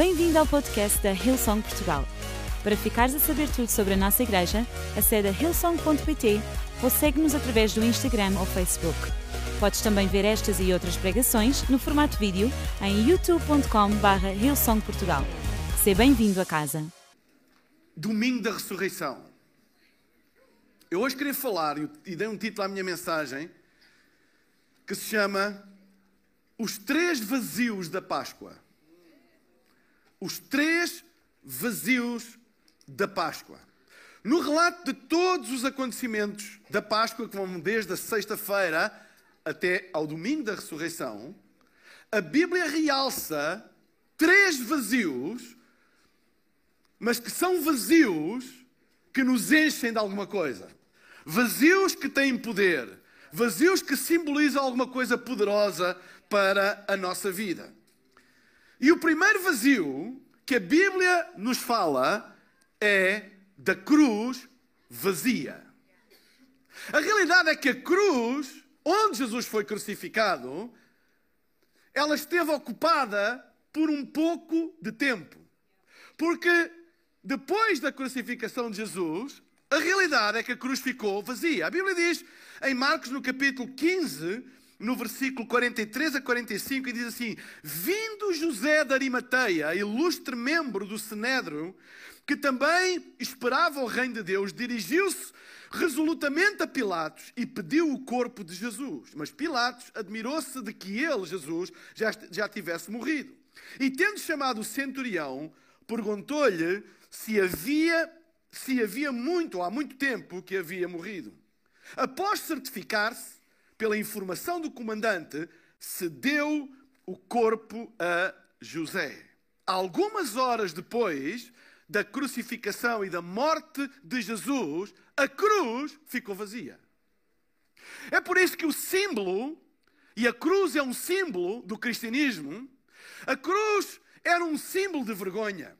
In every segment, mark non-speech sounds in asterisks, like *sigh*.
Bem-vindo ao podcast da Hillsong Portugal. Para ficares a saber tudo sobre a nossa igreja, acede a hillsong.pt ou segue-nos através do Instagram ou Facebook. Podes também ver estas e outras pregações no formato vídeo em youtube.com.br hillsongportugal. Seja bem-vindo a casa. Domingo da Ressurreição. Eu hoje queria falar, e dei um título à minha mensagem, que se chama Os Três Vazios da Páscoa. Os Três Vazios da Páscoa. No relato de todos os acontecimentos da Páscoa, que vão desde a sexta-feira até ao domingo da ressurreição, a Bíblia realça três vazios, mas que são vazios que nos enchem de alguma coisa. Vazios que têm poder, vazios que simbolizam alguma coisa poderosa para a nossa vida. E o primeiro vazio que a Bíblia nos fala é da cruz vazia. A realidade é que a cruz, onde Jesus foi crucificado, ela esteve ocupada por um pouco de tempo. Porque depois da crucificação de Jesus, a realidade é que a cruz ficou vazia. A Bíblia diz em Marcos, no capítulo 15, no versículo 43 a 45, e diz assim: Vindo José de Arimateia, ilustre membro do Sinédrio, que também esperava o reino de Deus, dirigiu-se resolutamente a Pilatos e pediu o corpo de Jesus. Mas Pilatos admirou-se de que ele, Jesus, já, já tivesse morrido. E tendo chamado o centurião, perguntou-lhe se havia, se havia muito, há muito tempo, que havia morrido. Após certificar-se, pela informação do comandante, se deu o corpo a José. Algumas horas depois da crucificação e da morte de Jesus, a cruz ficou vazia. É por isso que o símbolo, e a cruz é um símbolo do cristianismo, a cruz era um símbolo de vergonha.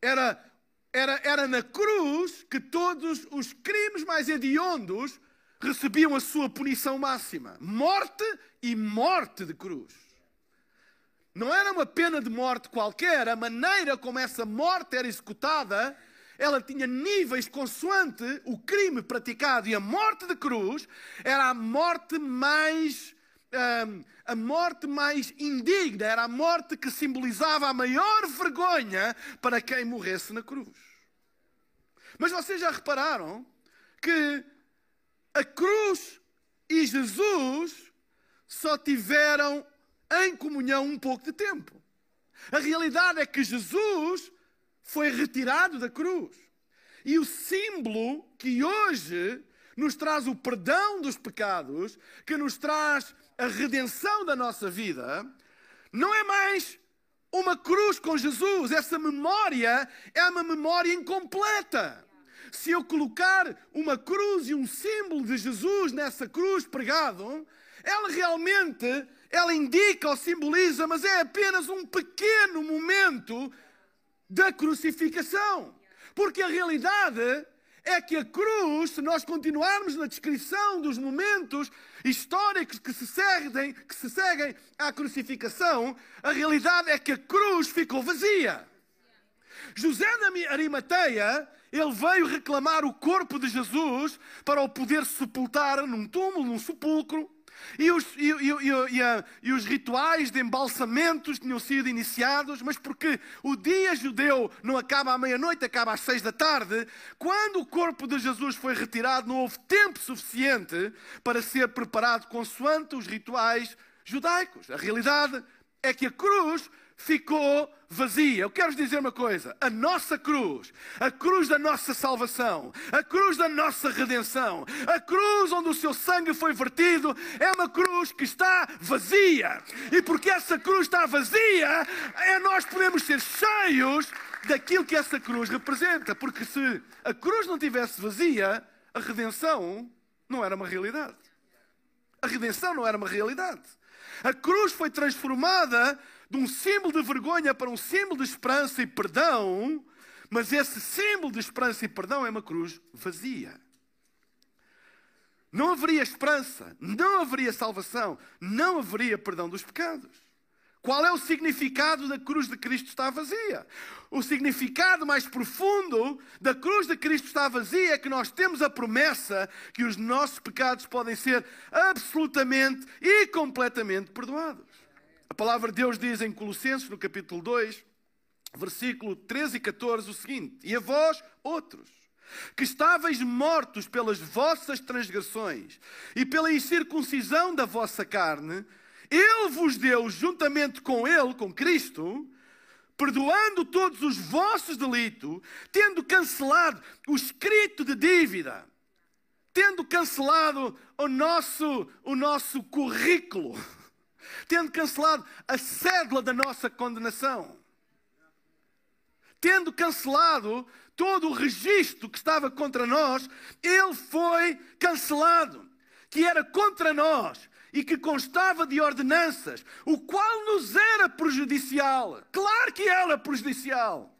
Era, era, era na cruz que todos os crimes mais hediondos recebiam a sua punição máxima: morte e morte de cruz. Não era uma pena de morte qualquer, a maneira como essa morte era executada, ela tinha níveis consoante o crime praticado. E a morte de cruz era a morte mais. Um, a morte mais indigna, era a morte que simbolizava a maior vergonha para quem morresse na cruz. Mas vocês já repararam que a cruz e Jesus só tiveram em comunhão um pouco de tempo. A realidade é que Jesus foi retirado da cruz. E o símbolo que hoje nos traz o perdão dos pecados, que nos traz a redenção da nossa vida, não é mais uma cruz com Jesus. Essa memória é uma memória incompleta. Se eu colocar uma cruz e um símbolo de Jesus nessa cruz pregado, ela realmente ela indica ou simboliza, mas é apenas um pequeno momento da crucificação. Porque a realidade é que a cruz, se nós continuarmos na descrição dos momentos históricos que se seguem, que se seguem à crucificação, a realidade é que a cruz ficou vazia. José de Arimateia, ele veio reclamar o corpo de Jesus para o poder sepultar num túmulo, num sepulcro. E os, e, e, e, os, rituais de embalsamentos tinham sido iniciados, mas porque o dia judeu não acaba à meia-noite, acaba às seis da tarde, quando o corpo de Jesus foi retirado, não houve tempo suficiente para ser preparado consoante os rituais judaicos. A realidade é que a cruz ficou vazia. Eu quero dizer uma coisa: a nossa cruz, a cruz da nossa salvação, a cruz da nossa redenção, a cruz onde o seu sangue foi vertido, é uma cruz que está vazia. E porque essa cruz está vazia, é nós podemos ser cheios daquilo que essa cruz representa. Porque se a cruz não tivesse vazia, a redenção não era uma realidade. A redenção não era uma realidade. A cruz foi transformada de um símbolo de vergonha para um símbolo de esperança e perdão, mas esse símbolo de esperança e perdão é uma cruz vazia. Não haveria esperança, não haveria salvação, não haveria perdão dos pecados. Qual é o significado da cruz de Cristo está vazia? O significado mais profundo da cruz de Cristo está vazia é que nós temos a promessa que os nossos pecados podem ser absolutamente e completamente perdoados. A palavra de Deus diz em Colossenses, no capítulo 2, versículo 13 e 14, o seguinte: E a vós, outros, que estáveis mortos pelas vossas transgressões e pela incircuncisão da vossa carne, ele vos deu, juntamente com Ele, com Cristo, perdoando todos os vossos delitos, tendo cancelado o escrito de dívida, tendo cancelado o nosso, o nosso currículo, tendo cancelado a cédula da nossa condenação, tendo cancelado todo o registro que estava contra nós, ele foi cancelado, que era contra nós e que constava de ordenanças, o qual nos era prejudicial. Claro que era prejudicial.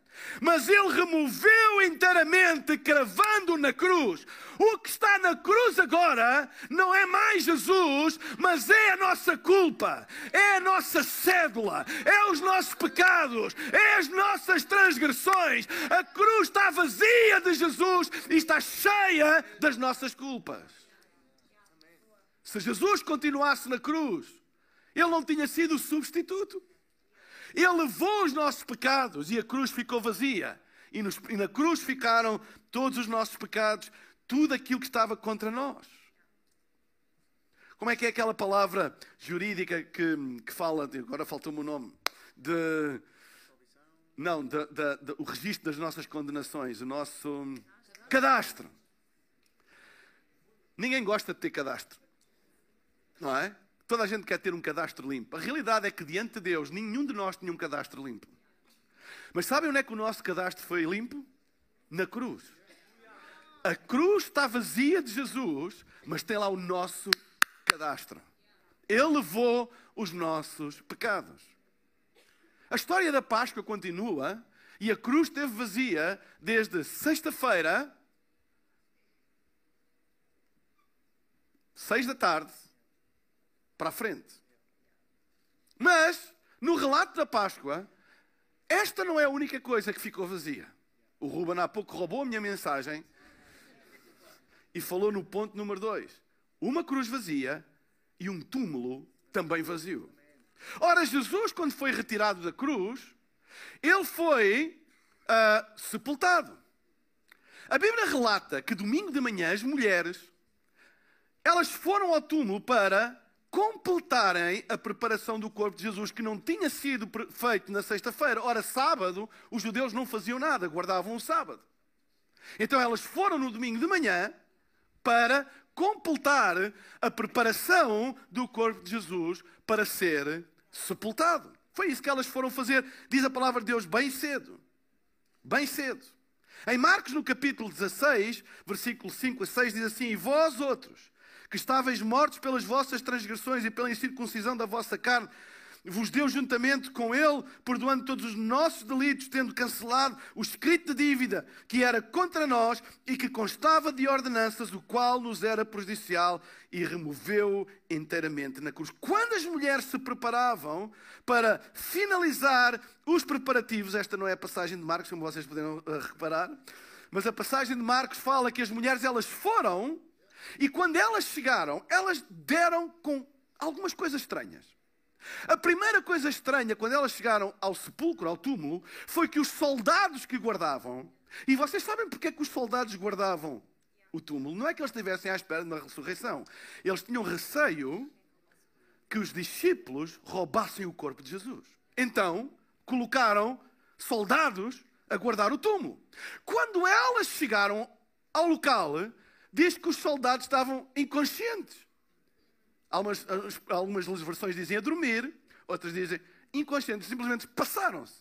Mas ele removeu inteiramente, cravando na cruz. O que está na cruz agora não é mais Jesus, mas é a nossa culpa, é a nossa cédula, é os nossos pecados, é as nossas transgressões. A cruz está vazia de Jesus e está cheia das nossas culpas. Se Jesus continuasse na cruz, ele não tinha sido o substituto. Ele levou os nossos pecados e a cruz ficou vazia. E, nos, e, na cruz ficaram todos os nossos pecados, tudo aquilo que estava contra nós. Como é que é aquela palavra jurídica que, que fala, agora faltou-me o nome, de. Não, de, de, de, o registro das nossas condenações, o nosso cadastro. Ninguém gosta de ter cadastro. Não é? Toda a gente quer ter um cadastro limpo. A realidade é que diante de Deus nenhum de nós tinha um cadastro limpo. Mas sabem onde é que o nosso cadastro foi limpo? Na cruz. A cruz está vazia de Jesus, mas tem lá o nosso cadastro. Ele levou os nossos pecados. A história da Páscoa continua e a cruz esteve vazia desde sexta-feira, seis da tarde, para a frente. Mas, no relato da Páscoa, esta não é a única coisa que ficou vazia. O Ruben há pouco roubou a minha mensagem e falou no ponto número 2. Uma cruz vazia e um túmulo também vazio. Ora, Jesus, quando foi retirado da cruz, ele foi uh, sepultado. A Bíblia relata que domingo de manhã as mulheres elas foram ao túmulo para completarem a preparação do corpo de Jesus, que não tinha sido feito na sexta-feira. Ora, sábado, os judeus não faziam nada, guardavam o sábado. Então elas foram no domingo de manhã para completar a preparação do corpo de Jesus para ser sepultado. Foi isso que elas foram fazer, diz a palavra de Deus, bem cedo. Bem cedo. Em Marcos, no capítulo 16, versículo 5 a 6, diz assim: E vós outros, que estáveis mortos pelas vossas transgressões e pela incircuncisão da vossa carne, vos deu juntamente com Ele, perdoando todos os nossos delitos, tendo cancelado o escrito de dívida que era contra nós e que constava de ordenanças, o qual nos era prejudicial e removeu inteiramente na cruz. Quando as mulheres se preparavam para finalizar os preparativos, esta não é a passagem de Marcos, como vocês puderam eh, reparar, mas a passagem de Marcos fala que as mulheres elas foram e quando elas chegaram, elas deram com algumas coisas estranhas. A primeira coisa estranha, quando elas chegaram ao sepulcro, ao túmulo, foi que os soldados que guardavam, e vocês sabem porque é que os soldados guardavam o túmulo? Não é que eles estivessem à espera de uma ressurreição. Eles tinham receio que os discípulos roubassem o corpo de Jesus. Então, colocaram soldados a guardar o túmulo. Quando elas chegaram ao local, diz que os soldados estavam inconscientes. Algumas, algumas versões dizem a dormir, outras dizem inconscientes, simplesmente passaram-se.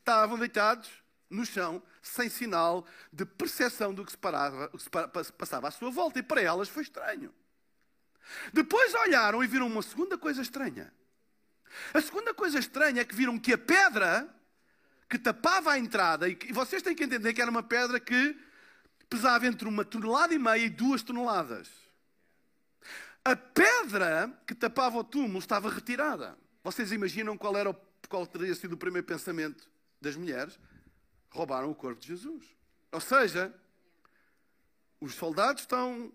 Estavam deitados no chão, sem sinal de percepção do que se, parava, que se passava à sua volta. E para elas foi estranho. Depois olharam e viram uma segunda coisa estranha. A segunda coisa estranha é que viram que a pedra que tapava a entrada, e vocês têm que entender que era uma pedra que pesava entre uma tonelada e meia e duas toneladas. A pedra que tapava o túmulo estava retirada. Vocês imaginam qual, era o, qual teria sido o primeiro pensamento das mulheres? Roubaram o corpo de Jesus. Ou seja, os soldados estão.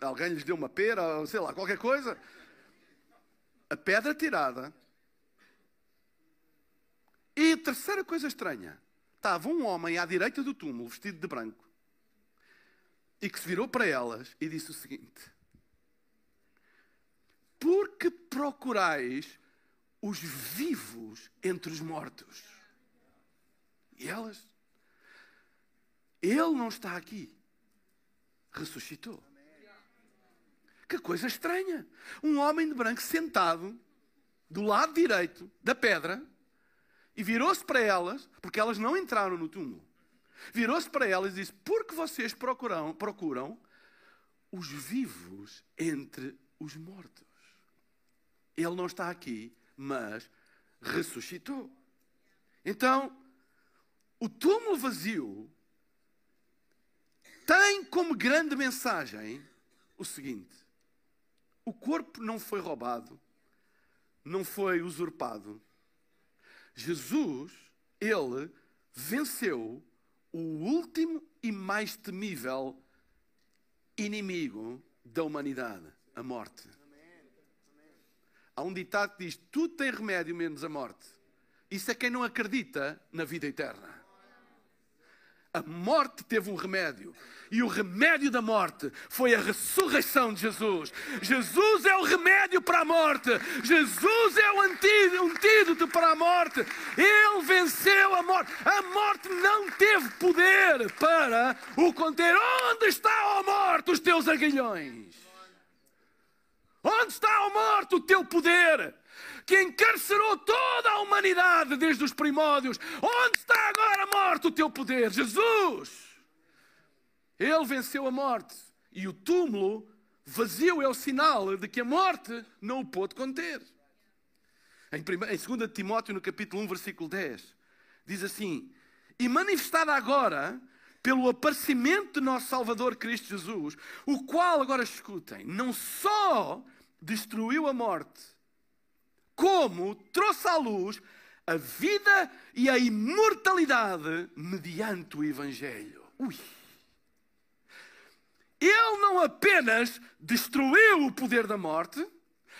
Alguém lhes deu uma pera, sei lá, qualquer coisa. A pedra tirada. E a terceira coisa estranha: estava um homem à direita do túmulo, vestido de branco, e que se virou para elas e disse o seguinte: Por que procurais os vivos entre os mortos? E elas? Ele não está aqui. Ressuscitou. Que coisa estranha. Um homem de branco sentado do lado direito da pedra e virou-se para elas, porque elas não entraram no túmulo. Virou-se para elas e disse: Por que vocês procuram, procuram os vivos entre os mortos? Ele não está aqui, mas ressuscitou. Então, o túmulo vazio tem como grande mensagem o seguinte: o corpo não foi roubado, não foi usurpado. Jesus, ele venceu o último e mais temível inimigo da humanidade, a morte. Há um ditado que diz: tudo tem remédio menos a morte. Isso é quem não acredita na vida eterna. A morte teve um remédio. E o remédio da morte foi a ressurreição de Jesus. Jesus é o remédio para a morte. Jesus é o antídoto para a morte. Ele venceu a morte. A morte não teve poder para o conter. Onde está a morte, os teus aguilhões? Onde está a morte, o teu poder? Que encarcerou toda a humanidade desde os primórdios. Onde está agora a morte, o teu poder? Jesus! Ele venceu a morte e o túmulo vazio é o sinal de que a morte não o pôde conter. Em, 2 Timóteo, no capítulo 1, versículo 10, diz assim: E manifestada agora pelo aparecimento de nosso Salvador Cristo Jesus, o qual, agora escutem, não só destruiu a morte, como trouxe à luz a vida e a imortalidade mediante o Evangelho. Ui! Ele não apenas destruiu o poder da morte,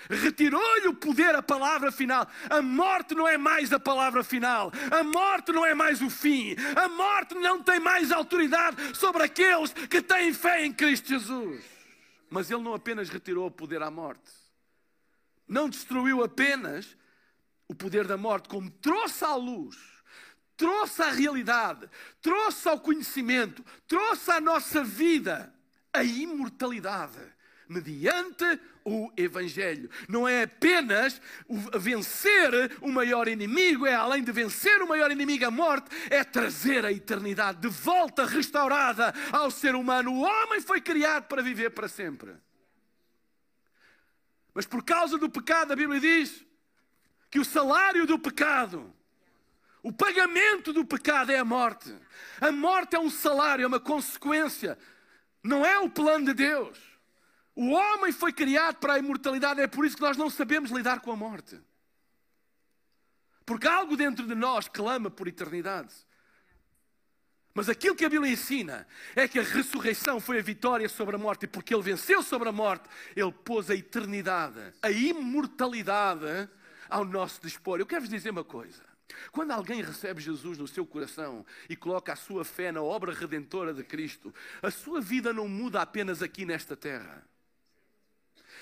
retirou-lhe o poder, a palavra final. A morte não é mais a palavra final. A morte não é mais o fim. A morte não tem mais autoridade sobre aqueles que têm fé em Cristo Jesus. Mas ele não apenas retirou o poder à morte, não destruiu apenas o poder da morte, como trouxe à luz, trouxe à realidade, trouxe ao conhecimento, trouxe à nossa vida a imortalidade mediante o Evangelho. Não é apenas vencer o maior inimigo, é além de vencer o maior inimigo, a morte, é trazer a eternidade de volta restaurada ao ser humano. O homem foi criado para viver para sempre. Mas por causa do pecado, a Bíblia diz que o salário do pecado, o pagamento do pecado é a morte. A morte é um salário, é uma consequência não é o plano de Deus. O homem foi criado para a imortalidade, é por isso que nós não sabemos lidar com a morte. Porque algo dentro de nós clama por eternidade. Mas aquilo que a Bíblia ensina é que a ressurreição foi a vitória sobre a morte, e porque ele venceu sobre a morte, ele pôs a eternidade, a imortalidade ao nosso dispor. Eu quero vos dizer uma coisa. Quando alguém recebe Jesus no seu coração e coloca a sua fé na obra redentora de Cristo, a sua vida não muda apenas aqui nesta terra.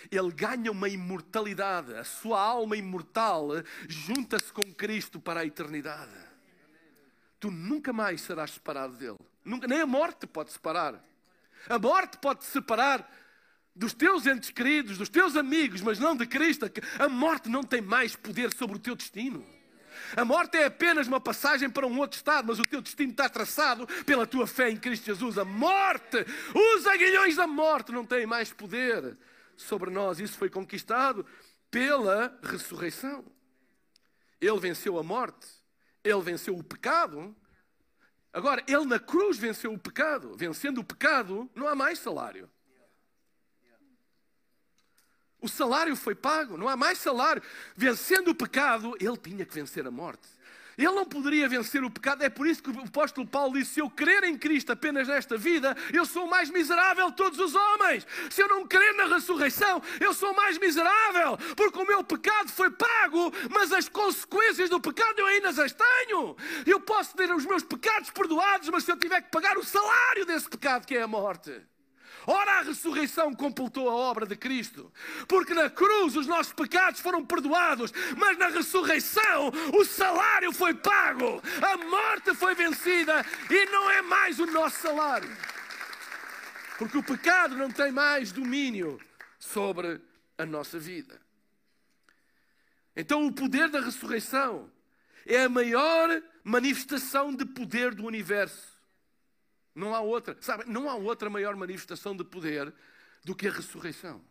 Ele ganha uma imortalidade, a sua alma imortal junta-se com Cristo para a eternidade. Tu nunca mais serás separado dele. Nunca, nem a morte pode separar. A morte pode separar dos teus entes queridos, dos teus amigos, mas não de Cristo. A morte não tem mais poder sobre o teu destino. A morte é apenas uma passagem para um outro estado, mas o teu destino está traçado pela tua fé em Cristo Jesus. A morte, os aguilhões da morte não têm mais poder sobre nós. Isso foi conquistado pela ressurreição. Ele venceu a morte, ele venceu o pecado. Agora, ele na cruz venceu o pecado. Vencendo o pecado, não há mais salário. O salário foi pago, não há mais salário. Vencendo o pecado, ele tinha que vencer a morte. Ele não poderia vencer o pecado, é por isso que o apóstolo Paulo disse: Se eu crer em Cristo apenas nesta vida, eu sou o mais miserável de todos os homens. Se eu não crer na ressurreição, eu sou o mais miserável, porque o meu pecado foi pago, mas as consequências do pecado eu ainda as tenho. Eu posso ter os meus pecados perdoados, mas se eu tiver que pagar o salário desse pecado, que é a morte. Ora, a ressurreição completou a obra de Cristo, porque na cruz os nossos pecados foram perdoados, mas na ressurreição o salário foi pago, a morte foi vencida e não é mais o nosso salário, porque o pecado não tem mais domínio sobre a nossa vida. Então, o poder da ressurreição é a maior manifestação de poder do universo. Não há outra, sabe, não há outra maior manifestação de poder do que a ressurreição.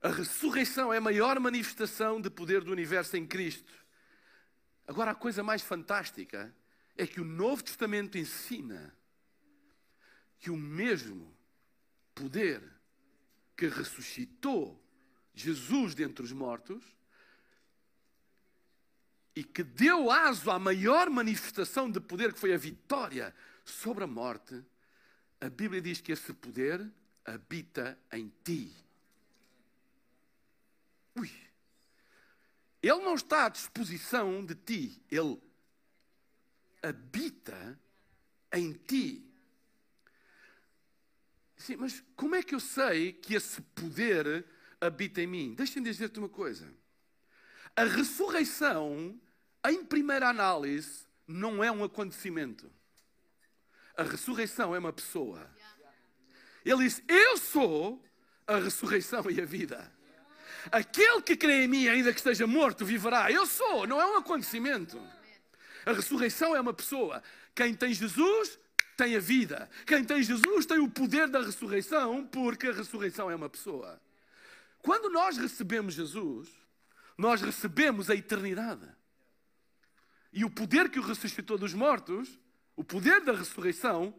A ressurreição é a maior manifestação de poder do universo em Cristo. Agora, a coisa mais fantástica é que o Novo Testamento ensina que o mesmo poder que ressuscitou Jesus dentre os mortos e que deu aso à maior manifestação de poder, que foi a vitória sobre a morte, a Bíblia diz que esse poder habita em ti. Ui. Ele não está à disposição de ti, ele habita em ti. Sim, mas como é que eu sei que esse poder habita em mim? Deixa-me dizer-te uma coisa. A ressurreição, em primeira análise, não é um acontecimento. A ressurreição é uma pessoa. Ele disse: Eu sou a ressurreição e a vida. Aquele que crê em mim, ainda que esteja morto, viverá. Eu sou, não é um acontecimento. A ressurreição é uma pessoa. Quem tem Jesus tem a vida. Quem tem Jesus tem o poder da ressurreição, porque a ressurreição é uma pessoa. Quando nós recebemos Jesus, nós recebemos a eternidade. E o poder que o ressuscitou dos mortos, o poder da ressurreição,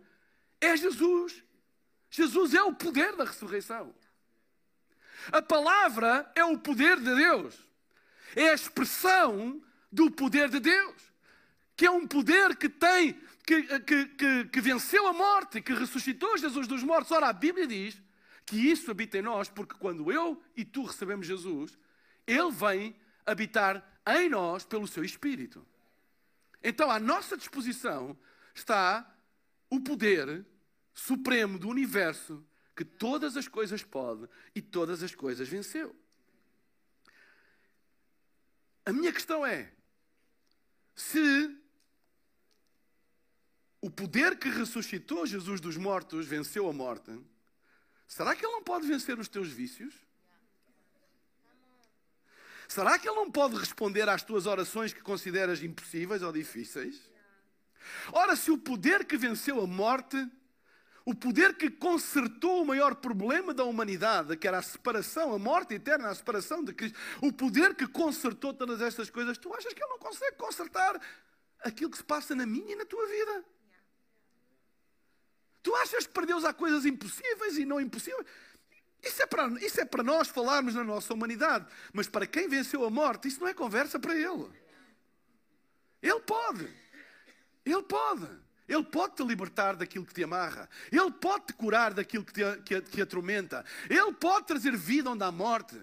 é Jesus. Jesus é o poder da ressurreição. A palavra é o poder de Deus. É a expressão do poder de Deus. Que é um poder que tem, que, que, que, que venceu a morte, que ressuscitou Jesus dos mortos. Ora, a Bíblia diz que isso habita em nós, porque quando eu e tu recebemos Jesus, ele vem habitar em nós pelo seu Espírito. Então, à nossa disposição está o poder supremo do universo que todas as coisas pode e todas as coisas venceu. A minha questão é: se o poder que ressuscitou Jesus dos mortos venceu a morte, será que ele não pode vencer os teus vícios? Será que Ele não pode responder às tuas orações que consideras impossíveis ou difíceis? Ora, se o poder que venceu a morte, o poder que consertou o maior problema da humanidade, que era a separação, a morte eterna, a separação de Cristo, o poder que consertou todas estas coisas, tu achas que Ele não consegue consertar aquilo que se passa na minha e na tua vida? Tu achas que para Deus há coisas impossíveis e não impossíveis? Isso é, para, é nós falarmos na nossa humanidade. Mas para quem venceu a morte, isso não é conversa para ele. Ele pode. Ele pode. Ele pode te libertar daquilo que te amarra. Ele pode te curar daquilo que te, que, que atormenta. Ele pode trazer vida onde há morte.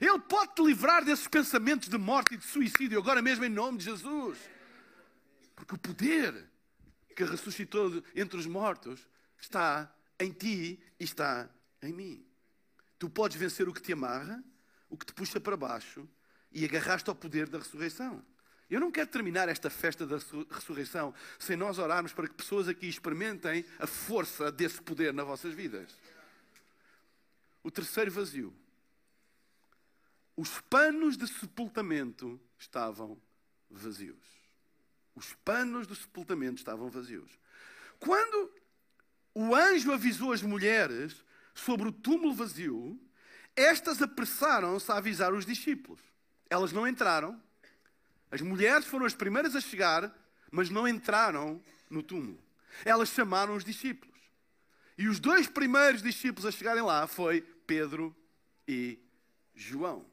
Ele pode te livrar desses pensamentos de morte e de suicídio, agora mesmo em nome de Jesus. Porque o poder que ressuscitou entre os mortos está em ti e está em mim. Tu podes vencer o que te amarra, o que te puxa para baixo e agarrar-te ao poder da ressurreição. Eu não quero terminar esta festa da ressurreição sem nós orarmos para que pessoas aqui experimentem a força desse poder nas vossas vidas. O terceiro vazio. Os panos de sepultamento estavam vazios. Os panos do sepultamento estavam vazios. Quando o anjo avisou as mulheres sobre o túmulo vazio, estas apressaram-se a avisar os discípulos. Elas não entraram. As mulheres foram as primeiras a chegar, mas não entraram no túmulo. Elas chamaram os discípulos. E os dois primeiros discípulos a chegarem lá foi Pedro e João.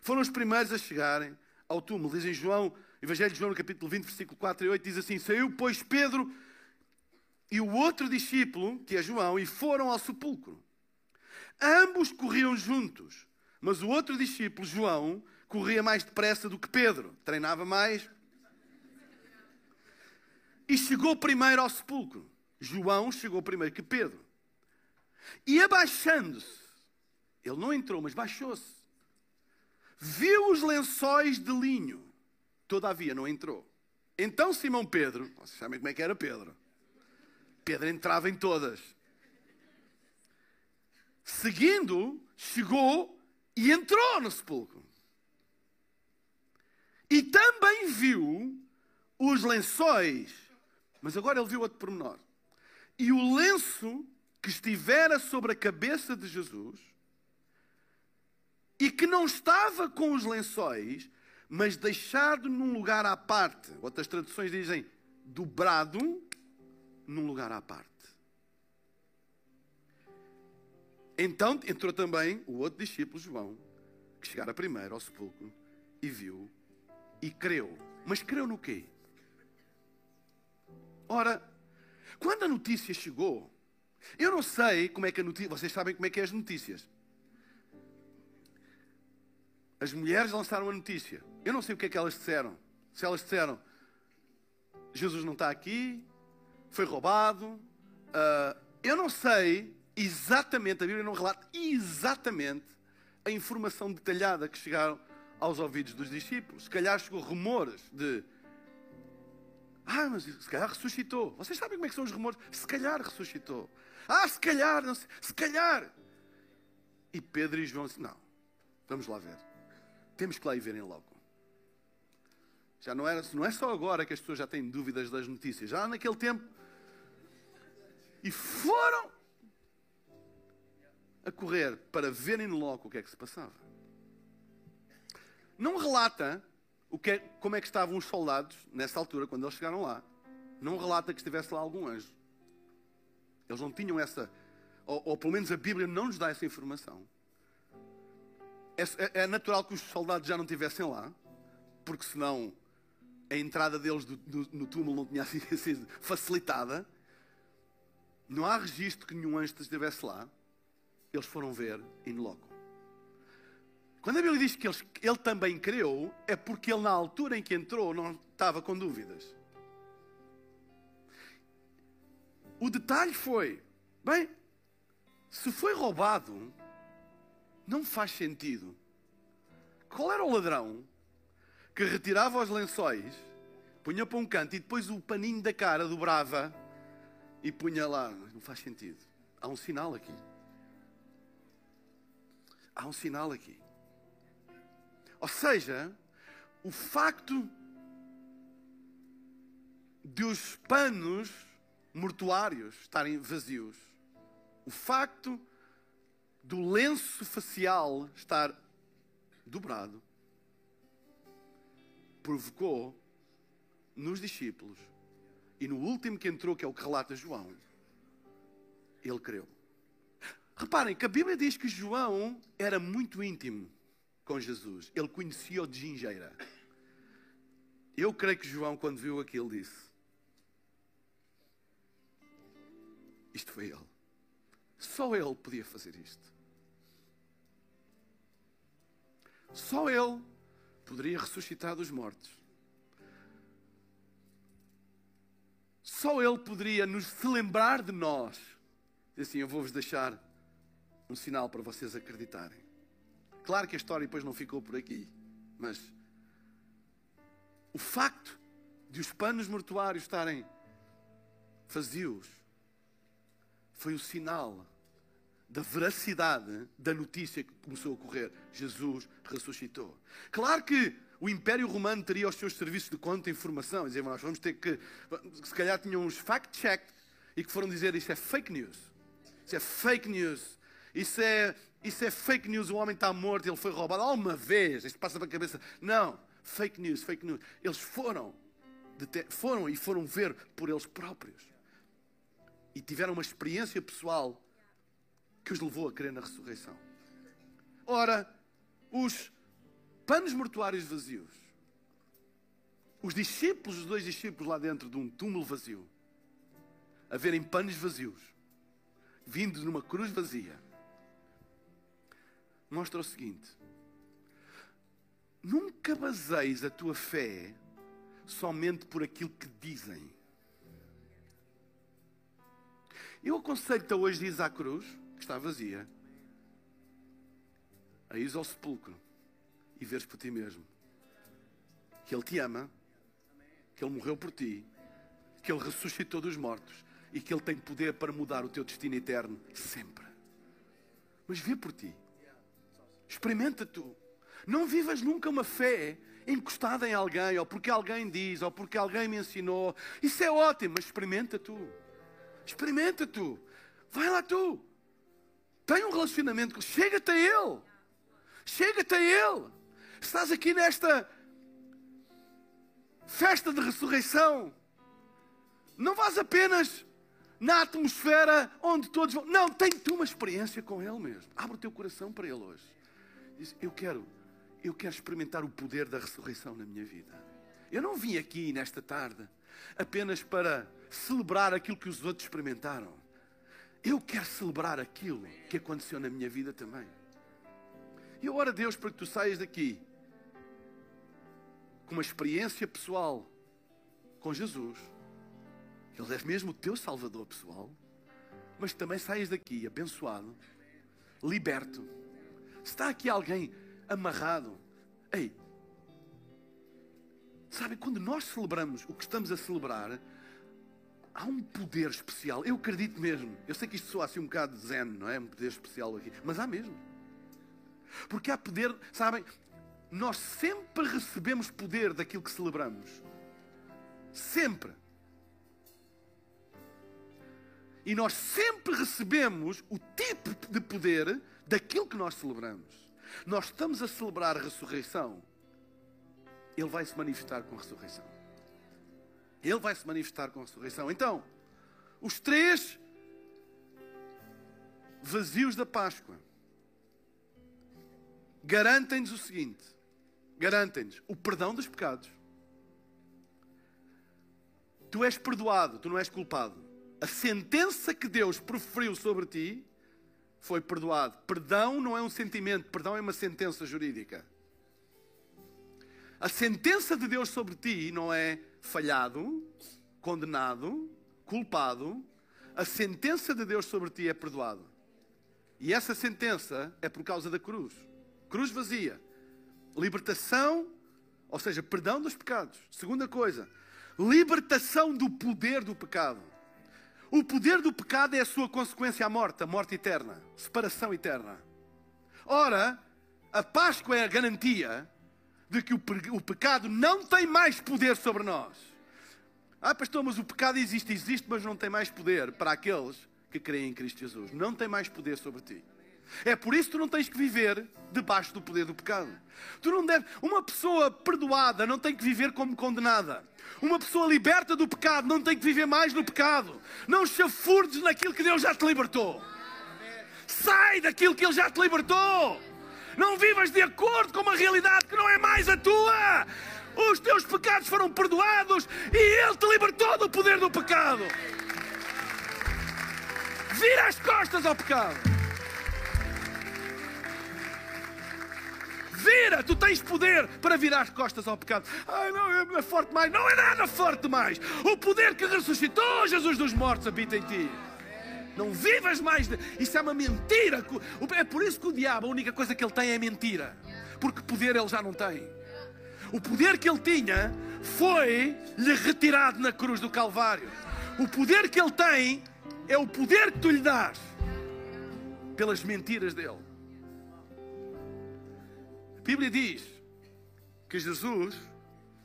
Foram os primeiros a chegarem ao túmulo. Dizem João, Evangelho de João, no capítulo 20, versículo 4 e 8, diz assim: Saiu, pois, Pedro e o outro discípulo, que é João, e foram ao sepulcro. Ambos corriam juntos, mas o outro discípulo, João, corria mais depressa do que Pedro, treinava mais. E chegou primeiro ao sepulcro. João chegou primeiro que Pedro. E abaixando-se, ele não entrou, mas baixou-se. Viu os lençóis de linho, todavia não entrou. Então Simão Pedro, vocês sabem como é que era Pedro? Pedro entrava em todas. Seguindo, chegou e entrou no sepulcro. E também viu os lençóis. Mas agora ele viu outro pormenor. E o lenço que estivera sobre a cabeça de Jesus e que não estava com os lençóis, mas deixado num lugar à parte. Outras traduções dizem dobrado num lugar à parte. Então entrou também o outro discípulo, João, que chegara primeiro ao sepulcro e viu e creu. Mas creu no quê? Ora, quando a notícia chegou, eu não sei como é que a notícia, vocês sabem como é que é as notícias. As mulheres lançaram a notícia. Eu não sei o que é que elas disseram. Se elas disseram, Jesus não está aqui, foi roubado. Uh, eu não sei exatamente, a Bíblia não relata exatamente a informação detalhada que chegaram aos ouvidos dos discípulos. Se calhar chegou rumores de. Ah, mas se calhar ressuscitou. Vocês sabem como é que são os rumores? Se calhar ressuscitou. Ah, se calhar, não sei, se calhar. E Pedro e João disse: Não, vamos lá ver. Temos que lá ir verem logo. Já não, era, não é só agora que as pessoas já têm dúvidas das notícias. Já naquele tempo. E foram a correr para verem logo o que é que se passava. Não relata o que é, como é que estavam os soldados nessa altura, quando eles chegaram lá. Não relata que estivesse lá algum anjo. Eles não tinham essa, ou, ou pelo menos a Bíblia não nos dá essa informação. É, é, é natural que os soldados já não estivessem lá, porque senão a entrada deles do, do, no túmulo não tinha *laughs* sido facilitada. Não há registro que nenhum anjo estivesse lá. Eles foram ver in loco. Quando a Bíblia diz que ele também creu, é porque ele, na altura em que entrou, não estava com dúvidas. O detalhe foi: bem, se foi roubado, não faz sentido. Qual era o ladrão que retirava os lençóis, punha para um canto e depois o paninho da cara dobrava e punha lá? Não faz sentido. Há um sinal aqui. Há um sinal aqui. Ou seja, o facto de os panos mortuários estarem vazios, o facto do lenço facial estar dobrado, provocou nos discípulos, e no último que entrou, que é o que relata João, ele creu. Reparem que a Bíblia diz que João era muito íntimo com Jesus. Ele conhecia-o de gingeira. Eu creio que João, quando viu aquilo, disse: Isto foi ele. Só ele podia fazer isto. Só Ele poderia ressuscitar dos mortos. Só Ele poderia nos se lembrar de nós. E assim, eu vou-vos deixar um sinal para vocês acreditarem. Claro que a história depois não ficou por aqui, mas o facto de os panos mortuários estarem vazios foi o sinal da veracidade da notícia que começou a correr. Jesus ressuscitou. Claro que o Império Romano teria os seus serviços de conta informação. Dizer, nós vamos ter que. Se calhar tinham uns fact-check e que foram dizer isso é fake news. Isso é fake news. Isso é, isso é fake news. O homem está morto, ele foi roubado. Alguma vez. Isto passa para a cabeça. Não. Fake news, fake news. Eles foram. Foram e foram ver por eles próprios. E tiveram uma experiência pessoal que os levou a crer na ressurreição. Ora, os panos mortuários vazios, os discípulos, os dois discípulos lá dentro de um túmulo vazio, a verem panos vazios, vindos numa cruz vazia, mostra o seguinte: nunca baseis a tua fé somente por aquilo que dizem. Eu aconselho-te hoje de ir à cruz, que está vazia, a ir ao sepulcro e veres por ti mesmo que Ele te ama, que Ele morreu por ti, que Ele ressuscitou dos mortos e que Ele tem poder para mudar o teu destino eterno sempre. Mas vê por ti. Experimenta tu. Não vivas nunca uma fé encostada em alguém, ou porque alguém diz, ou porque alguém me ensinou. Isso é ótimo, mas experimenta tu. Experimenta tu. Vai lá tu. Tem um relacionamento com Chega-te a Ele. Chega-te a Ele. Estás aqui nesta festa de ressurreição. Não vás apenas na atmosfera onde todos vão. Não, tem tu uma experiência com Ele mesmo. Abre o teu coração para Ele hoje. Diz, eu quero, eu quero experimentar o poder da ressurreição na minha vida. Eu não vim aqui nesta tarde apenas para celebrar aquilo que os outros experimentaram. Eu quero celebrar aquilo que aconteceu na minha vida também. Eu oro a Deus para que tu saias daqui com uma experiência pessoal com Jesus. Ele é mesmo o teu Salvador pessoal. Mas também saias daqui abençoado, liberto. Se está aqui alguém amarrado, ei, sabe, quando nós celebramos o que estamos a celebrar, há um poder especial. Eu acredito mesmo. Eu sei que isto soa assim um bocado zen, não é? Um poder especial aqui. Mas há mesmo. Porque há poder, sabem? Nós sempre recebemos poder daquilo que celebramos. Sempre. E nós sempre recebemos o tipo de poder daquilo que nós celebramos. Nós estamos a celebrar a ressurreição. Ele vai se manifestar com a ressurreição. Ele vai se manifestar com a ressurreição. Então, os três vazios da Páscoa garantem-nos o seguinte: garantem-nos o perdão dos pecados. Tu és perdoado, tu não és culpado. A sentença que Deus proferiu sobre ti foi perdoado. Perdão não é um sentimento, perdão é uma sentença jurídica. A sentença de Deus sobre ti não é falhado, condenado, culpado. A sentença de Deus sobre ti é perdoado. E essa sentença é por causa da cruz. Cruz vazia. Libertação, ou seja, perdão dos pecados. Segunda coisa, libertação do poder do pecado. O poder do pecado é a sua consequência à morte, a morte eterna, separação eterna. Ora, a Páscoa é a garantia de que o, pecado não tem mais poder sobre nós. Ah, pastor, mas o pecado existe, existe, mas não tem mais poder para aqueles que creem em Cristo Jesus. Não tem mais poder sobre ti. É por isso que tu não tens que viver debaixo do poder do pecado. Tu não deves, uma pessoa perdoada não tem que viver como condenada. Uma pessoa liberta do pecado não tem que viver mais no pecado. Não chafurdes naquilo que Deus já te libertou. Sai daquilo que Ele já te libertou. Não vivas de acordo com uma realidade que não é mais a tua. Os teus pecados foram perdoados e Ele te libertou do poder do pecado. Vira as costas ao pecado. Vira, tu tens poder para virar as costas ao pecado. Ai, não, é forte mais. Não é nada forte mais. O poder que ressuscitou Jesus dos mortos habita em ti. Não vivas mais. De... Isso é uma mentira. É por isso que o diabo, a única coisa que ele tem é mentira. Porque poder ele já não tem. O poder que ele tinha foi-lhe retirado na cruz do Calvário. O poder que ele tem é o poder que tu lhe dás pelas mentiras dele. Bíblia diz que Jesus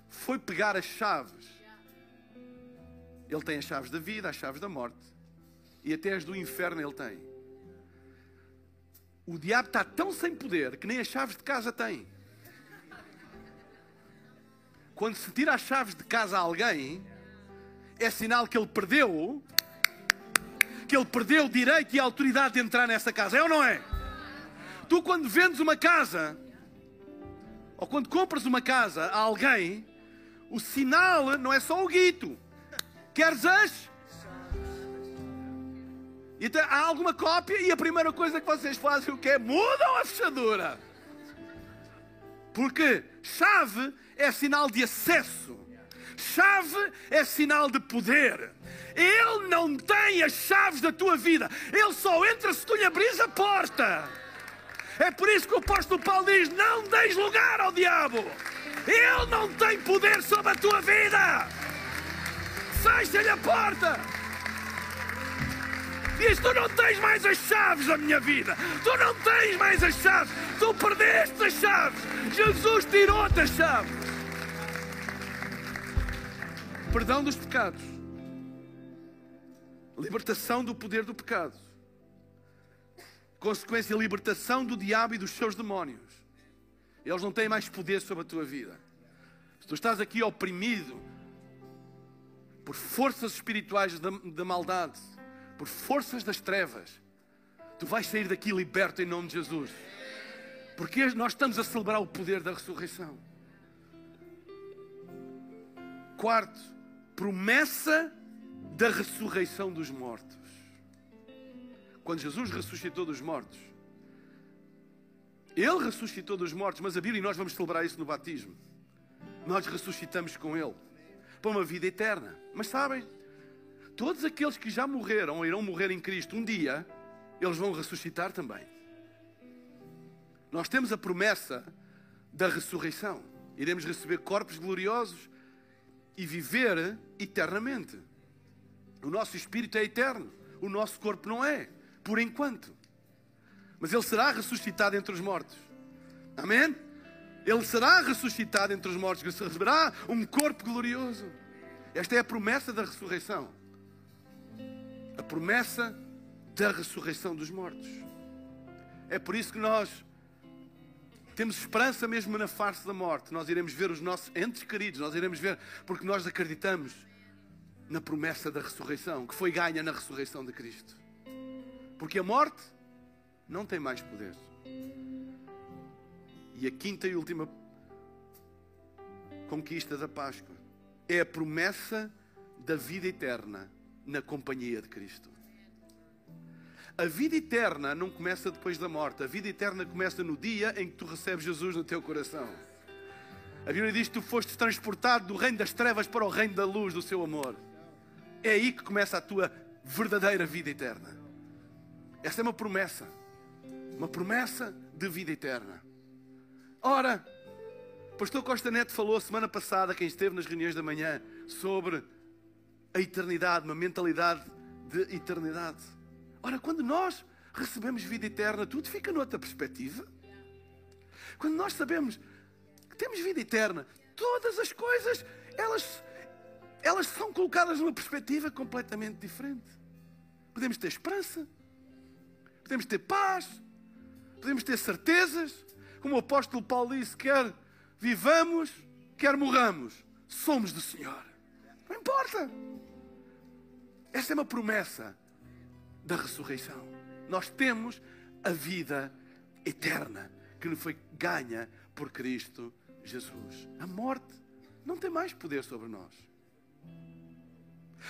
foi pegar as chaves. Ele tem as chaves da vida, as chaves da morte. E até as do inferno ele tem. O diabo está tão sem poder que nem as chaves de casa tem. Quando se tira as chaves de casa a alguém, é sinal que ele perdeu, que ele perdeu o direito e a autoridade de entrar nessa casa. É ou não é? Tu, quando vendes uma casa, ou quando compras uma casa a alguém, o sinal não é só o guito. Queres as? Então, há alguma cópia e a primeira coisa que vocês fazem o que é? Mudam a fechadura. Porque chave é sinal de acesso. Chave é sinal de poder. Ele não tem as chaves da tua vida. Ele só entra se tu lhe abris a porta. É por isso que o apóstolo Paulo diz: não deis lugar ao diabo. Ele não tem poder sobre a tua vida. Fecha-lhe a porta. Diz: Tu não tens mais as chaves da minha vida. Tu não tens mais as chaves. Tu perdeste as chaves. Jesus tirou-te as chaves. Perdão dos pecados. Libertação do poder do pecado. Consequência, libertação do diabo e dos seus demónios. Eles não têm mais poder sobre a tua vida. Se tu estás aqui oprimido por forças espirituais da, da maldade, por forças das trevas, tu vais sair daqui liberto em nome de Jesus. Porque nós estamos a celebrar o poder da ressurreição. Quarto, promessa da ressurreição dos mortos. Quando Jesus ressuscitou dos mortos, Ele ressuscitou dos mortos, mas a Bíblia e nós vamos celebrar isso no batismo. Nós ressuscitamos com Ele para uma vida eterna. Mas sabem, todos aqueles que já morreram ou irão morrer em Cristo um dia, eles vão ressuscitar também. Nós temos a promessa da ressurreição. Iremos receber corpos gloriosos e viver eternamente. O nosso espírito é eterno, o nosso corpo não é, por enquanto. Mas ele será ressuscitado entre os mortos. Amém? Ele será ressuscitado entre os mortos, receberá um corpo glorioso. Esta é a promessa da ressurreição. A promessa da ressurreição dos mortos. É por isso que nós temos esperança mesmo na face da morte. Nós iremos ver os nossos entes queridos, nós iremos ver, porque nós acreditamos na promessa da ressurreição, que foi ganha na ressurreição de Cristo. Porque a morte não tem mais poder. E a quinta e última conquista da Páscoa é a promessa da vida eterna na companhia de Cristo. A vida eterna não começa depois da morte, a vida eterna começa no dia em que tu recebes Jesus no teu coração. A Bíblia diz que tu foste transportado do reino das trevas para o reino da luz do seu amor. É aí que começa a tua verdadeira vida eterna. Essa é uma promessa. Uma promessa de vida eterna. Ora, pastor Costa Neto falou semana passada, quem esteve nas reuniões da manhã, sobre a eternidade, uma mentalidade de eternidade. Ora, quando nós recebemos vida eterna, tudo fica noutra perspectiva. Quando nós sabemos que temos vida eterna, todas as coisas, elas elas são colocadas numa perspectiva completamente diferente. Podemos ter esperança, podemos ter paz, podemos ter certezas, como o apóstolo Paulo disse: quer vivamos, quer morramos, somos do Senhor. Não importa. Essa é uma promessa da ressurreição. Nós temos a vida eterna que nos foi ganha por Cristo Jesus. A morte não tem mais poder sobre nós.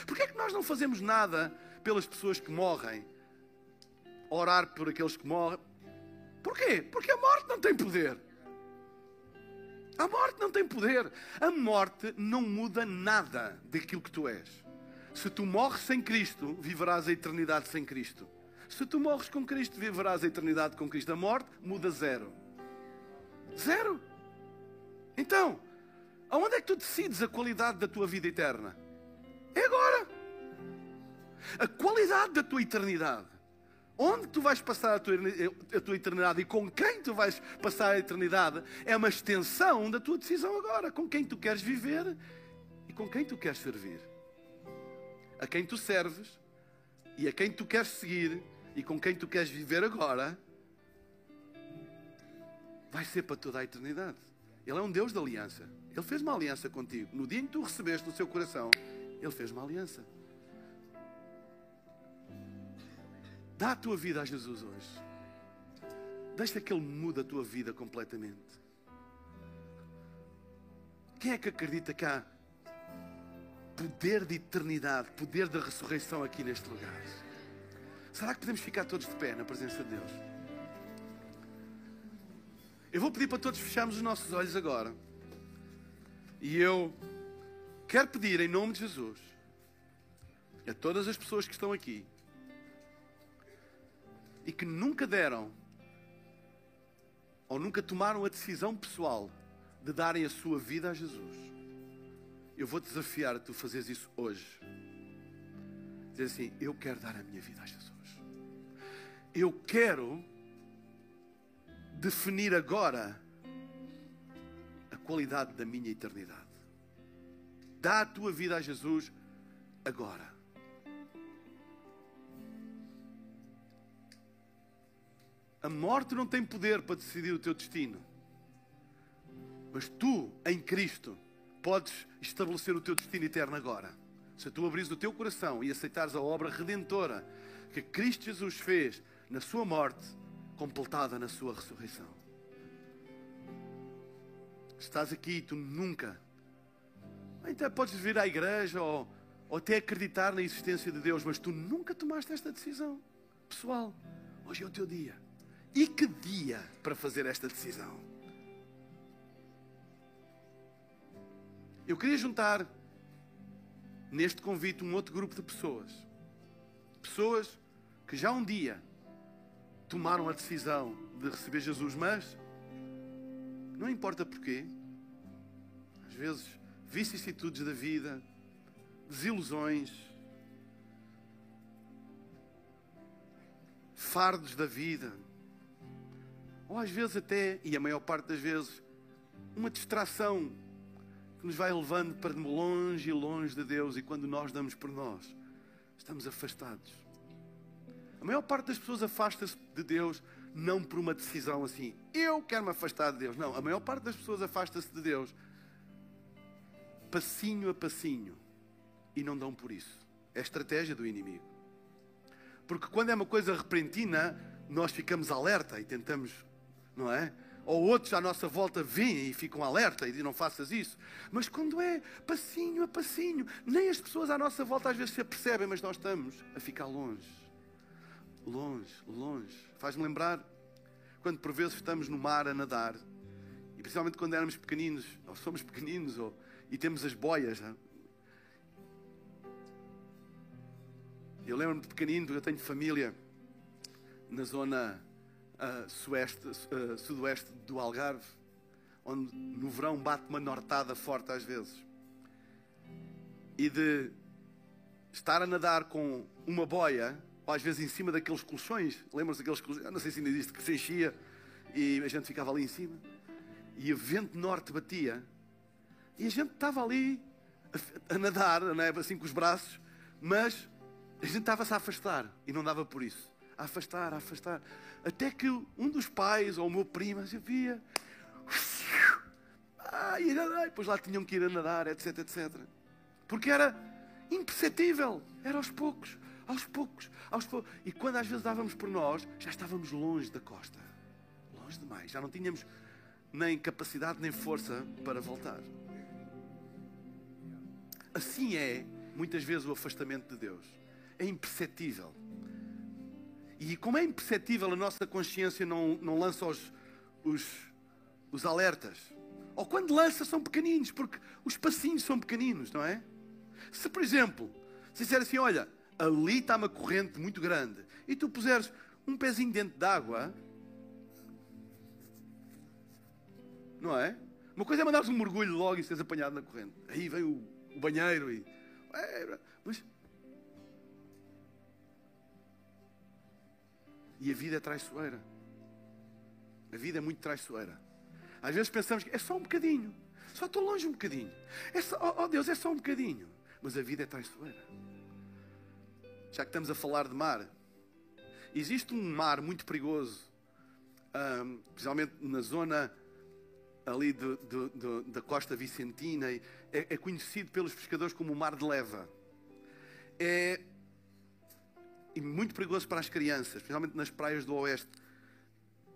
Porquê é que nós não fazemos nada pelas pessoas que morrem? Orar por aqueles que morrem? Porquê? Porque a morte não tem poder. A morte não tem poder. A morte não muda nada daquilo que tu és. Se tu morres sem Cristo, viverás a eternidade sem Cristo. Se tu morres com Cristo, viverás a eternidade com Cristo. A morte muda zero. Zero. Então, aonde é que tu decides a qualidade da tua vida eterna? É agora. A qualidade da tua eternidade. Onde tu vais passar a tua, a tua eternidade e com quem tu vais passar a eternidade é uma extensão da tua decisão agora. Com quem tu queres viver e com quem tu queres servir. A quem tu serves e a quem tu queres seguir e com quem tu queres viver agora vai ser para toda a eternidade. Ele é um Deus de aliança. Ele fez uma aliança contigo. No dia em que tu recebeste no seu coração, ele fez uma aliança. Dá a tua vida a Jesus hoje. Deixa que Ele mude a tua vida completamente. Quem é que acredita que há poder de eternidade, poder da ressurreição aqui neste lugar? Será que podemos ficar todos de pé na presença de Deus? Eu vou pedir para todos fecharmos os nossos olhos agora. E eu quero pedir em nome de Jesus a todas as pessoas que estão aqui e que nunca deram ou nunca tomaram a decisão pessoal de darem a sua vida a Jesus. Eu vou desafiar a tu fazeres isso hoje. Dizer assim: Eu quero dar a minha vida a Jesus. Eu quero definir agora a qualidade da minha eternidade. Dá a tua vida a Jesus agora. A morte não tem poder para decidir o teu destino. Mas tu, em Cristo, podes estabelecer o teu destino eterno agora. Se tu abris o teu coração e aceitares a obra redentora que Cristo Jesus fez na sua morte, completada na sua ressurreição. Estás aqui e tu nunca. Então podes vir à igreja ou, ou até acreditar na existência de Deus, mas tu nunca tomaste esta decisão pessoal. Hoje é o teu dia. E que dia para fazer esta decisão? Eu queria juntar neste convite um outro grupo de pessoas. Pessoas que já um dia tomaram a decisão de receber Jesus, mas não importa porquê. Às vezes, vicissitudes da vida, desilusões, fardos da vida, ou às vezes até, e a maior parte das vezes, uma distração que nos vai levando para longe e longe de Deus, e quando nós damos por nós, estamos afastados. A maior parte das pessoas afasta-se de Deus não por uma decisão assim, eu quero me afastar de Deus. Não, a maior parte das pessoas afasta-se de Deus passinho a passinho e não dão por isso. É a estratégia do inimigo. Porque quando é uma coisa repentina, nós ficamos alerta e tentamos não é? Ou outros à nossa volta vêm e ficam alerta e dizem não faças isso. Mas quando é passinho a passinho, nem as pessoas à nossa volta às vezes se apercebem, mas nós estamos a ficar longe. Longe, longe. Faz-me lembrar quando por vezes estamos no mar a nadar, e principalmente quando éramos pequeninos, ou somos pequeninos, ou, e temos as boias. Não? Eu lembro-me de pequenino, eu tenho família na zona uh, sueste, uh, sudoeste do Algarve, onde no verão bate uma nortada forte às vezes. E de estar a nadar com uma boia, ou às vezes em cima daqueles colchões, lembram-se daqueles colchões, não sei se ainda existe, que se enchia e a gente ficava ali em cima. E o vento norte batia, e a gente estava ali a, a nadar, é? assim com os braços, mas a gente estava-se a afastar e não dava por isso a afastar, a afastar. Até que um dos pais ou o meu primo assim, via. Ah, e depois lá tinham que ir a nadar, etc, etc. Porque era imperceptível. Era aos poucos, aos poucos, aos poucos. E quando às vezes dávamos por nós, já estávamos longe da costa. Longe demais. Já não tínhamos nem capacidade nem força para voltar. Assim é, muitas vezes, o afastamento de Deus. É imperceptível. E como é imperceptível, a nossa consciência não, não lança os, os, os alertas. Ou quando lança, são pequeninos, porque os passinhos são pequeninos, não é? Se, por exemplo, se disser assim: olha, ali está uma corrente muito grande, e tu puseres um pezinho dentro d'água, não é? Uma coisa é mandares um mergulho logo e seres apanhado na corrente. Aí vem o, o banheiro e. É, mas E a vida é traiçoeira. A vida é muito traiçoeira. Às vezes pensamos que é só um bocadinho. Só estou longe um bocadinho. É só, oh, oh Deus, é só um bocadinho. Mas a vida é traiçoeira. Já que estamos a falar de mar, existe um mar muito perigoso, um, principalmente na zona ali da costa vicentina, é, é, conhecido pelos pescadores como o Mar de Leva. É, e muito perigoso para as crianças, principalmente nas praias do oeste.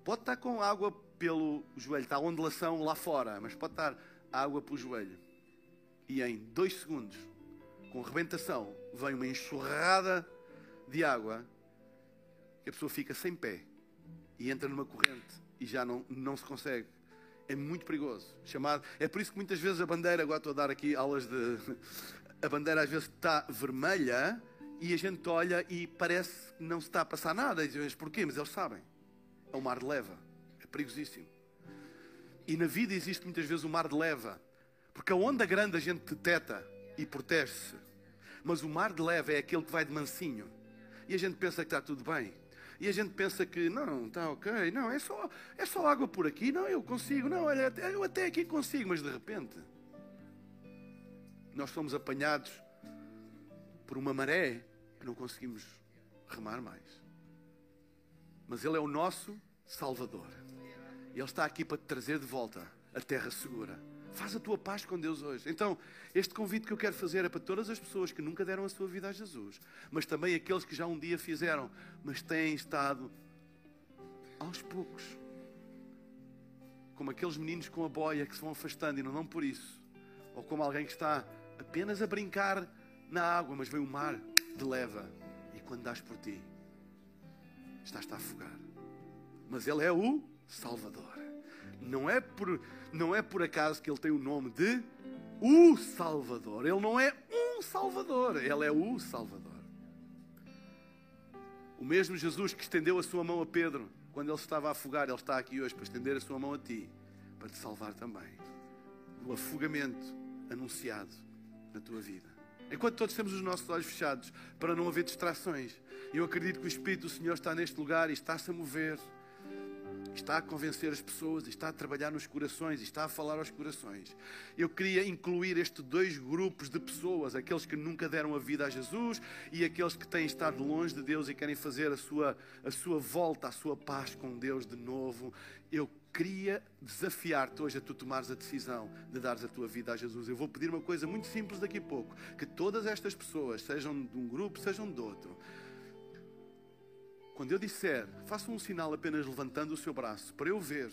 Pode estar com água pelo joelho, está a ondulação lá fora, mas pode estar água pelo joelho. E em dois segundos, com rebentação, vem uma enxurrada de água que a pessoa fica sem pé e entra numa corrente e já não, não se consegue. É muito perigoso. Chamado, é por isso que muitas vezes a bandeira, agora estou a dar aqui aulas de. A bandeira às vezes está vermelha e a gente olha e parece que não se está a passar nada. E dizem, porquê? Mas eles sabem. É o mar de leva. É perigosíssimo. E na vida existe muitas vezes o mar de leva. Porque a onda grande a gente deteta e protege-se. Mas o mar de leva é aquele que vai de mansinho. E a gente pensa que está tudo bem. E a gente pensa que não, está ok, não, é só, é só água por aqui, não, eu consigo, não, olha, eu até aqui consigo, mas de repente nós somos apanhados por uma maré que não conseguimos remar mais. Mas Ele é o nosso Salvador. E Ele está aqui para te trazer de volta a terra segura. Faz a tua paz com Deus hoje. Então, este convite que eu quero fazer é para todas as pessoas que nunca deram a sua vida a Jesus, mas também aqueles que já um dia fizeram, mas têm estado aos poucos, como aqueles meninos com a boia que se vão afastando e não dão por isso, ou como alguém que está apenas a brincar na água, mas vem o mar de leva e quando dás por ti, estás-te a afogar. Mas Ele é o Salvador. Não é por não é por acaso que ele tem o nome de o Salvador. Ele não é um Salvador, ele é o Salvador. O mesmo Jesus que estendeu a sua mão a Pedro quando ele estava a afogar, ele está aqui hoje para estender a sua mão a ti, para te salvar também. Do afogamento anunciado na tua vida. Enquanto todos temos os nossos olhos fechados, para não haver distrações, eu acredito que o Espírito do Senhor está neste lugar e está-se a mover está a convencer as pessoas, está a trabalhar nos corações, está a falar aos corações. Eu queria incluir estes dois grupos de pessoas, aqueles que nunca deram a vida a Jesus e aqueles que têm estado longe de Deus e querem fazer a sua, a sua volta, a sua paz com Deus de novo. Eu queria desafiar-te hoje a tu tomares a decisão de dares a tua vida a Jesus. Eu vou pedir uma coisa muito simples daqui a pouco: que todas estas pessoas, sejam de um grupo, sejam de outro, quando eu disser, faça um sinal apenas levantando o seu braço, para eu ver.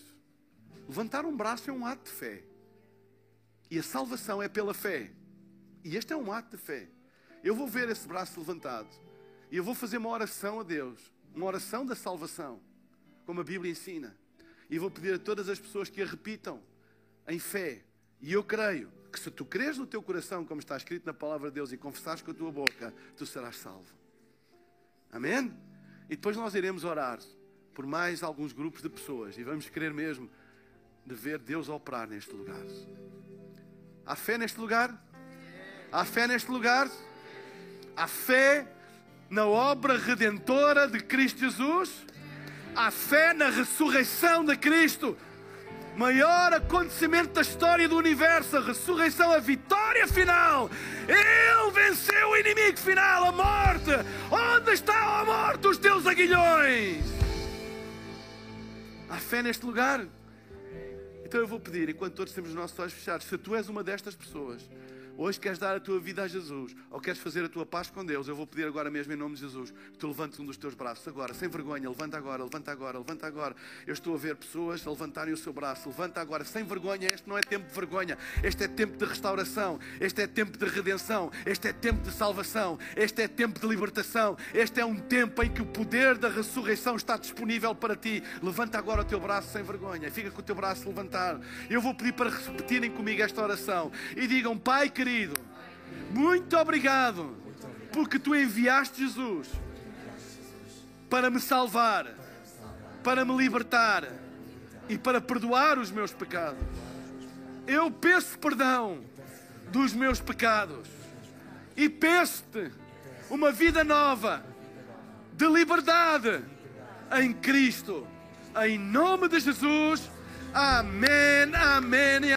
Levantar um braço é um ato de fé. E a salvação é pela fé. E este é um ato de fé. Eu vou ver esse braço levantado. E eu vou fazer uma oração a Deus. Uma oração da salvação. Como a Bíblia ensina. E vou pedir a todas as pessoas que a repitam em fé. E eu creio que se tu creres no teu coração, como está escrito na palavra de Deus, e confessares com a tua boca, tu serás salvo. Amém? E depois nós iremos orar por mais alguns grupos de pessoas e vamos querer mesmo de ver Deus operar neste lugar. Há fé neste lugar? Há fé neste lugar? Há fé na obra redentora de Cristo Jesus? Há fé na ressurreição de Cristo? Maior acontecimento da história do universo, a ressurreição, a vitória final. Ele venceu o inimigo final, a morte. Onde está a morte, os teus aguilhões? Há fé neste lugar? Então eu vou pedir, enquanto todos temos os nossos olhos fechados, se tu és uma destas pessoas Hoje queres dar a tua vida a Jesus, ou queres fazer a tua paz com Deus, eu vou pedir agora mesmo em nome de Jesus que tu levantes um dos teus braços agora, sem vergonha, levanta agora, levanta agora, levanta agora. Eu estou a ver pessoas a levantarem o seu braço, levanta agora, sem vergonha. Este não é tempo de vergonha, este é tempo de restauração, este é tempo de redenção, este é tempo de salvação, este é tempo de libertação, este é um tempo em que o poder da ressurreição está disponível para ti. Levanta agora o teu braço sem vergonha, fica com o teu braço levantado. Eu vou pedir para repetirem comigo esta oração e digam: Pai que querido, muito obrigado, porque tu enviaste Jesus para me salvar, para me libertar e para perdoar os meus pecados. Eu peço perdão dos meus pecados e peço-te uma vida nova de liberdade em Cristo. Em nome de Jesus. Amém, amém.